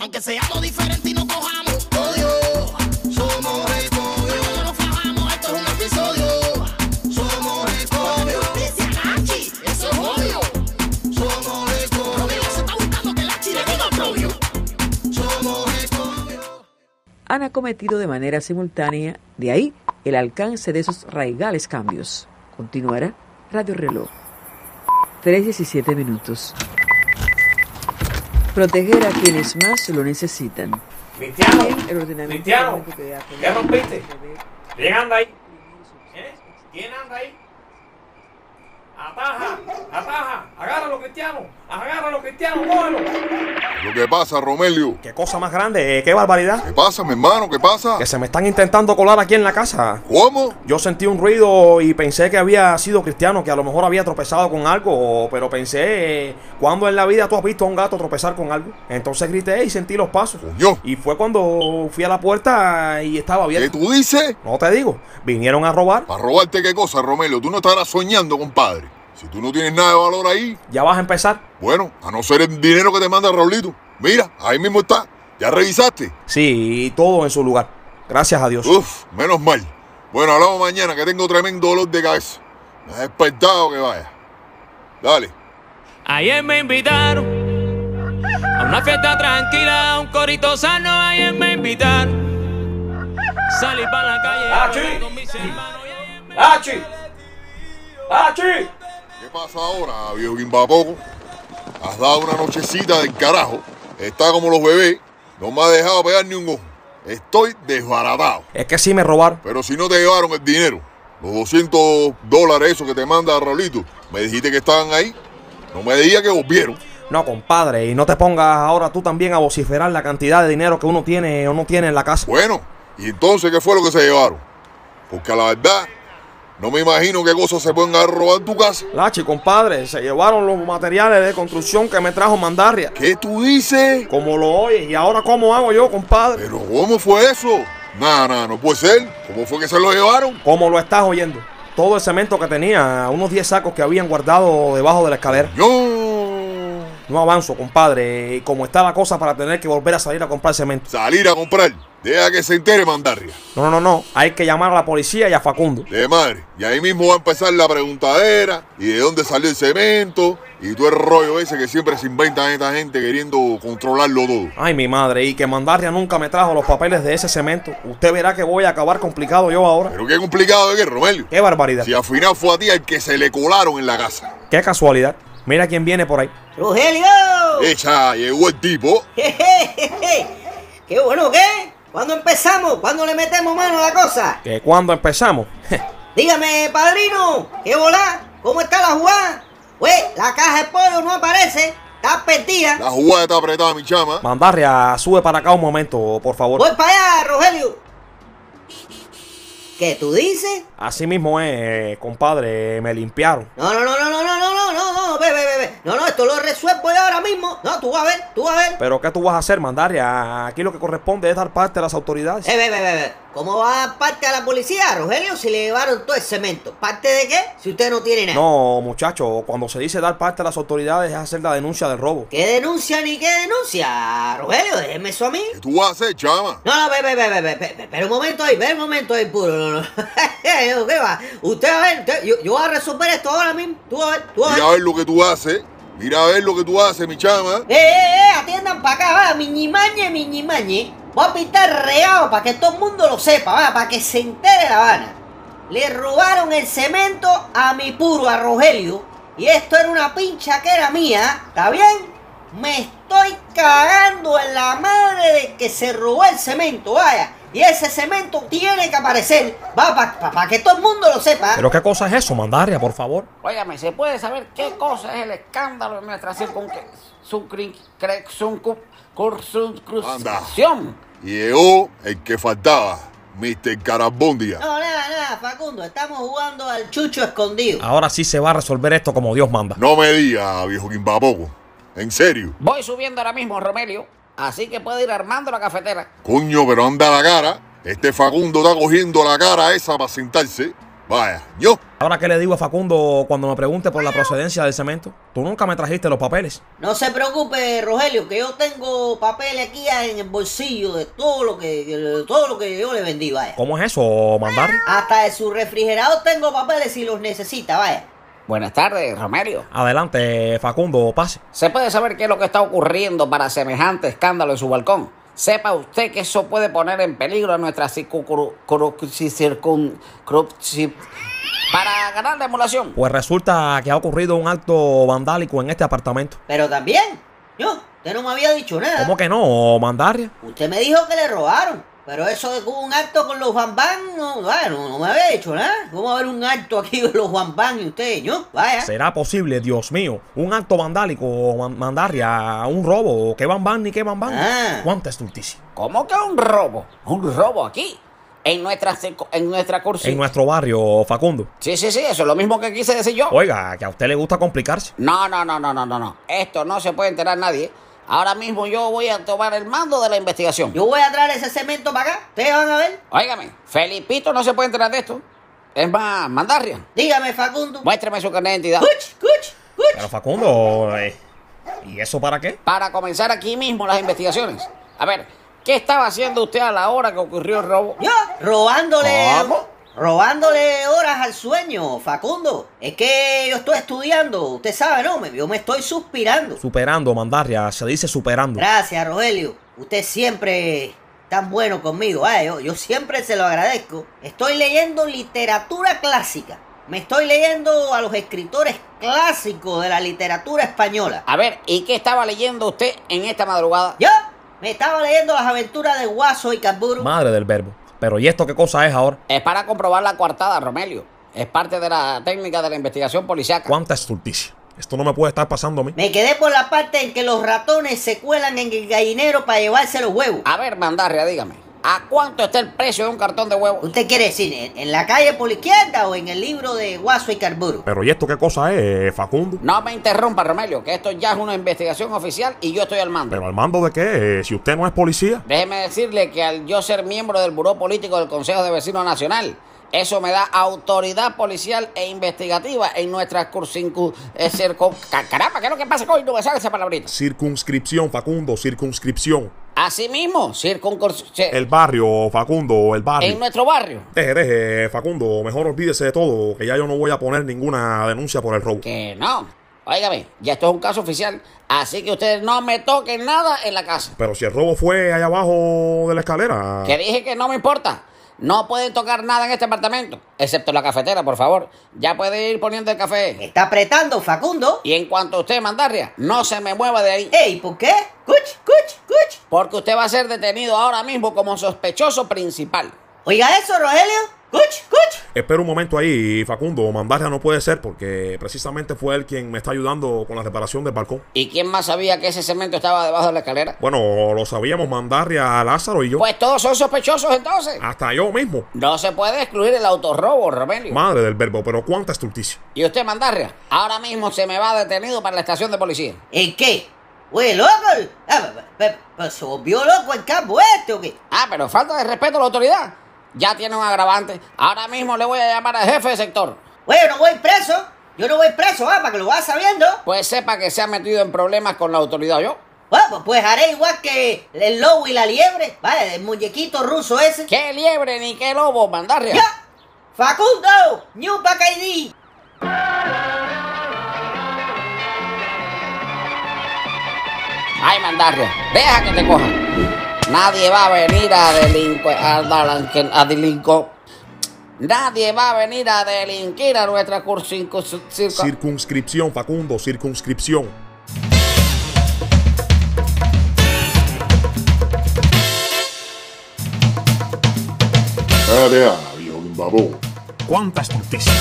Aunque seamos diferentes y no cojamos odio, somos escobios. Cuando nos fajamos, esto es un episodio. Somos escobios. Dice Nachi, eso es odio. Somos escobios. Romeo se está buscando que Nachi le diga propio. Somos escobios. han acometido de manera simultánea, de ahí el alcance de esos raigales cambios. Continuará Radio Reloj. 3.17 minutos. Proteger a quienes más lo necesitan. Cristiano, Cristiano, ¿qué rompiste? ¿Quién anda ahí? ¿Eh? ¿Quién anda ahí? Ataja, agárralo, Cristiano, agárralo, Cristiano, cógelo. Lo que pasa, Romelio. Qué cosa más grande, qué barbaridad. ¿Qué pasa, mi hermano? ¿Qué pasa? Que se me están intentando colar aquí en la casa. ¿Cómo? Yo sentí un ruido y pensé que había sido cristiano, que a lo mejor había tropezado con algo, pero pensé, eh, ¿cuándo en la vida tú has visto a un gato tropezar con algo? Entonces grité y sentí los pasos. Coño. Y fue cuando fui a la puerta y estaba ¿Qué abierto. tú dices? No te digo, vinieron a robar. ¿Para robarte qué cosa, Romelio? Tú no estarás soñando, compadre. Si tú no tienes nada de valor ahí, Ya vas a empezar. bueno, a no ser el dinero que te manda Raulito. Mira, ahí mismo está. ¿Ya revisaste? Sí, y todo en su lugar. Gracias a Dios. Uf, menos mal. Bueno, hablamos mañana que tengo tremendo dolor de cabeza. Me has despertado que vaya. Dale. Ayer me invitaron a una fiesta tranquila, a un corito sano. Ayer me invitaron. Salí para la calle ¡Achi! ¡Achi! ¡Achi! ¿Qué pasa ahora, viejo Quimbapoco? Has dado una nochecita del carajo. Está como los bebés. No me ha dejado pegar ni un ojo. Estoy desbaratado. Es que sí me robaron. Pero si no te llevaron el dinero, los 200 dólares esos que te manda Raulito, me dijiste que estaban ahí. No me digas que volvieron. No, compadre, y no te pongas ahora tú también a vociferar la cantidad de dinero que uno tiene o no tiene en la casa. Bueno, ¿y entonces qué fue lo que se llevaron? Porque a la verdad, no me imagino qué cosas se pueden haber robado en tu casa. Lachi, compadre, se llevaron los materiales de construcción que me trajo Mandarria. ¿Qué tú dices? Como lo oyes, y ahora cómo hago yo, compadre. ¿Pero cómo fue eso? Nada, nada, no puede ser. ¿Cómo fue que se lo llevaron? ¿Cómo lo estás oyendo? Todo el cemento que tenía, unos 10 sacos que habían guardado debajo de la escalera. Yo. No avanzo, compadre, y como está la cosa para tener que volver a salir a comprar cemento. Salir a comprar. Deja que se entere Mandarria. No, no, no, no, hay que llamar a la policía y a Facundo. De madre. Y ahí mismo va a empezar la preguntadera. Y de dónde salió el cemento. Y todo el rollo ese que siempre se inventan esta gente queriendo controlarlo todo. Ay, mi madre, y que Mandarria nunca me trajo los papeles de ese cemento. Usted verá que voy a acabar complicado yo ahora. Pero qué complicado de qué, Romelio. Qué barbaridad. Si al final fue a ti el que se le colaron en la casa. Qué casualidad. Mira quién viene por ahí. ¡Rogelio! Echa, llegó el tipo. ¡Qué bueno qué! ¿Cuándo empezamos? ¿Cuándo le metemos mano a la cosa? Que cuando empezamos. Dígame, padrino, ¿qué volá? ¿Cómo está la jugada? Pues, la caja de pollo no aparece, está perdida. La jugada está apretada, mi chama. Mandarria, sube para acá un momento, por favor. Voy para allá, Rogelio. ¿Qué tú dices? Así mismo es, eh, compadre, me limpiaron. No, no, no, no, no, no, no, no, no, no, ve, ve, No, no, esto lo resuelvo yo ahora mismo. No, tú vas a ver, tú vas a ver. Pero ¿qué tú vas a hacer, Mandarria? Aquí lo que corresponde es dar parte a las autoridades. Eh, ve, ve, ve, ve. ¿Cómo va a dar parte a la policía, Rogelio, si le llevaron todo el cemento? ¿Parte de qué? Si usted no tiene nada. No, muchacho, cuando se dice dar parte a las autoridades es hacer la denuncia del robo. ¿Qué denuncia ni qué denuncia? Rogelio, déjeme eso a mí. ¿Qué tú vas a hacer, chama? No, no, ve, ve, ve, ve, ve, ve, ve, pero un momento ahí, ve un momento ahí, puro, no, no. ¿Qué va? Usted va a ver, usted- yo, yo voy a resolver esto ahora mismo. Tú a ver, tú a ver. Mira a ver lo que tú haces. Mira a ver lo que tú haces, mi chama. ¡Eh, eh, eh! Atiendan para acá, va, miñimañe, miñimañe. Voy a pintar regado para que todo el mundo lo sepa, va, para que se entere la Habana. Le robaron el cemento a mi puro, a Rogelio. Y esto era una pincha que era mía, ¿está bien? Me estoy cagando en la madre de que se robó el cemento, vaya. Y ese cemento tiene que aparecer, va, para que todo el mundo lo sepa. ¿Pero qué cosa es eso, Mandarria, por favor? Óigame, ¿se puede saber qué cosa es el escándalo de nuestra circunscripción? Y llegó el que faltaba, Mr. Carabondia. No, nada, nada, Facundo, estamos jugando al chucho escondido. Ahora sí se va a resolver esto como Dios manda. No me digas, viejo Quimbapoco. En serio. Voy subiendo ahora mismo, Romelio. Así que puede ir armando la cafetera. Coño, pero anda la cara. Este Facundo está cogiendo la cara esa para sentarse. Vaya, yo. Ahora, ¿qué le digo a Facundo cuando me pregunte por la procedencia del cemento? Tú nunca me trajiste los papeles. No se preocupe, Rogelio, que yo tengo papel aquí en el bolsillo de todo lo que, de todo lo que yo le vendí, vaya. ¿Cómo es eso, Mandarri? Hasta de su refrigerador tengo papeles si los necesita, vaya. Buenas tardes, Romelio. Adelante, Facundo, pase. ¿Se puede saber qué es lo que está ocurriendo para semejante escándalo en su balcón? Sepa usted que eso puede poner en peligro a nuestra circun... para ganar la emulación. Pues resulta que ha ocurrido un acto vandálico en este apartamento. Pero también, yo, usted no me había dicho nada. ¿Cómo que no, Mandarria? Usted me dijo que le robaron. Pero eso de que hubo un acto con los Juan Van, no, vaya, no, me había dicho nada. ¿Cómo va a haber un acto aquí con los Juan Van y usted? Yo, vaya. ¿Será posible, Dios mío, un acto vandálico, Man- Mandarria, un robo? ¿Qué van van ni qué van van? Ah. ¿Cuánta estulticia? ¿Cómo que un robo? ¿Un robo aquí? En nuestra, en nuestra cursi. En nuestro barrio, Facundo. Sí, sí, sí, eso es lo mismo que quise decir yo. Oiga, que a usted le gusta complicarse. No, no, no, no, no, no, no. Esto no se puede enterar nadie. Ahora mismo yo voy a tomar el mando de la investigación. Yo voy a traer ese cemento para acá. Ustedes van a ver. Óigame, Felipito no se puede enterar de esto. Es más, Mandarria. Dígame, Facundo. Muéstrame su carnet de identidad. Cuch, cuch, cuch. Pero Facundo, eh, ¿y eso para qué? Para comenzar aquí mismo las investigaciones. A ver, ¿qué estaba haciendo usted a la hora que ocurrió el robo? Yo, robándole. ¿Cómo? Robándole horas al sueño, Facundo. Es que yo estoy estudiando. Usted sabe, ¿no? Me- Yo me estoy suspirando. Superando, Mandarria, se dice superando. Gracias, Rogelio. Usted siempre tan bueno conmigo. Ah, yo, yo siempre se lo agradezco. Estoy leyendo literatura clásica. Me estoy leyendo a los escritores clásicos de la literatura española. A ver, ¿y qué estaba leyendo usted en esta madrugada? Yo me estaba leyendo las aventuras de Guaso y Camburu. Madre del verbo. Pero ¿y esto qué cosa es ahora? Es para comprobar la coartada, Romelio. Es parte de la técnica de la investigación policiaca. ¿Cuánta estulticia? Esto no me puede estar pasando a mí. Me quedé por la parte en que los ratones se cuelan en el gallinero para llevarse los huevos. A ver, Mandarria, dígame. ¿A cuánto está el precio de un cartón de huevos? ¿Usted quiere decir en, en la calle por la izquierda o en el libro de Guaso y Carburo? Pero ¿y esto qué cosa es, Facundo? No me interrumpa, Romelio, que esto ya es una investigación oficial y yo estoy al mando. ¿Pero al mando de qué? Si usted no es policía. Déjeme decirle que al yo ser miembro del Buró Político del Consejo de Vecinos Nacional, eso me da autoridad policial e investigativa en eh, circun- ca- Caramba, ¿qué es lo que pasa hoy? No me sale esa palabrita. Circunscripción, Facundo, circunscripción. Asimismo, circuncurs... El barrio, Facundo, el barrio. En nuestro barrio. Deje, deje, Facundo, mejor olvídese de todo, que ya yo no voy a poner ninguna denuncia por el robo. Que no. Óigame, ya esto es un caso oficial, así que ustedes no me toquen nada en la casa. Pero si el robo fue allá abajo de la escalera. Que dije que no me importa. No pueden tocar nada en este apartamento, excepto la cafetera, por favor. Ya puede ir poniendo el café. Está apretando, Facundo. Y en cuanto a usted, Mandarria, no se me mueva de ahí. Ey, ¿por qué? Cuch, cuch. Porque usted va a ser detenido ahora mismo como sospechoso principal. Oiga eso, Rogelio. Cuch, cuch. Espera un momento ahí, Facundo. Mandarria no puede ser porque precisamente fue él quien me está ayudando con la reparación del balcón. ¿Y quién más sabía que ese cemento estaba debajo de la escalera? Bueno, lo sabíamos Mandarria, Lázaro y yo. Pues todos son sospechosos entonces. Hasta yo mismo. No se puede excluir el autorrobo, Romelio. Madre del verbo, pero cuánta estulticia. Y usted, Mandarria, ahora mismo se me va detenido para la estación de policía. ¿En qué? Oye, loco. Ah, pe- pe- pe- ¿Se volvió loco el campo este o qué? Ah, pero falta de respeto a la autoridad. Ya tiene un agravante. Ahora mismo le voy a llamar al jefe de sector. Oye, no voy preso. Yo no voy preso, ah, para que lo vaya sabiendo. Pues sepa que se ha metido en problemas con la autoridad yo. Bueno, pues haré igual que el lobo y la liebre. Vaya, el muñequito ruso ese. ¿Qué liebre ni qué lobo, Mandarria? ¡Ya! ¡Facundo! ¡Ñu Pacaidí! Ay, Mandarria, deja que te cojan. Nadie va a venir a delinquir, a, dalanque- a delinco- Nadie va a venir a delinquir a nuestra cursincu- circo- Circunscripción, Facundo, circunscripción. Cállate, ah, viejo guimbaboco. Cuánta estulticia.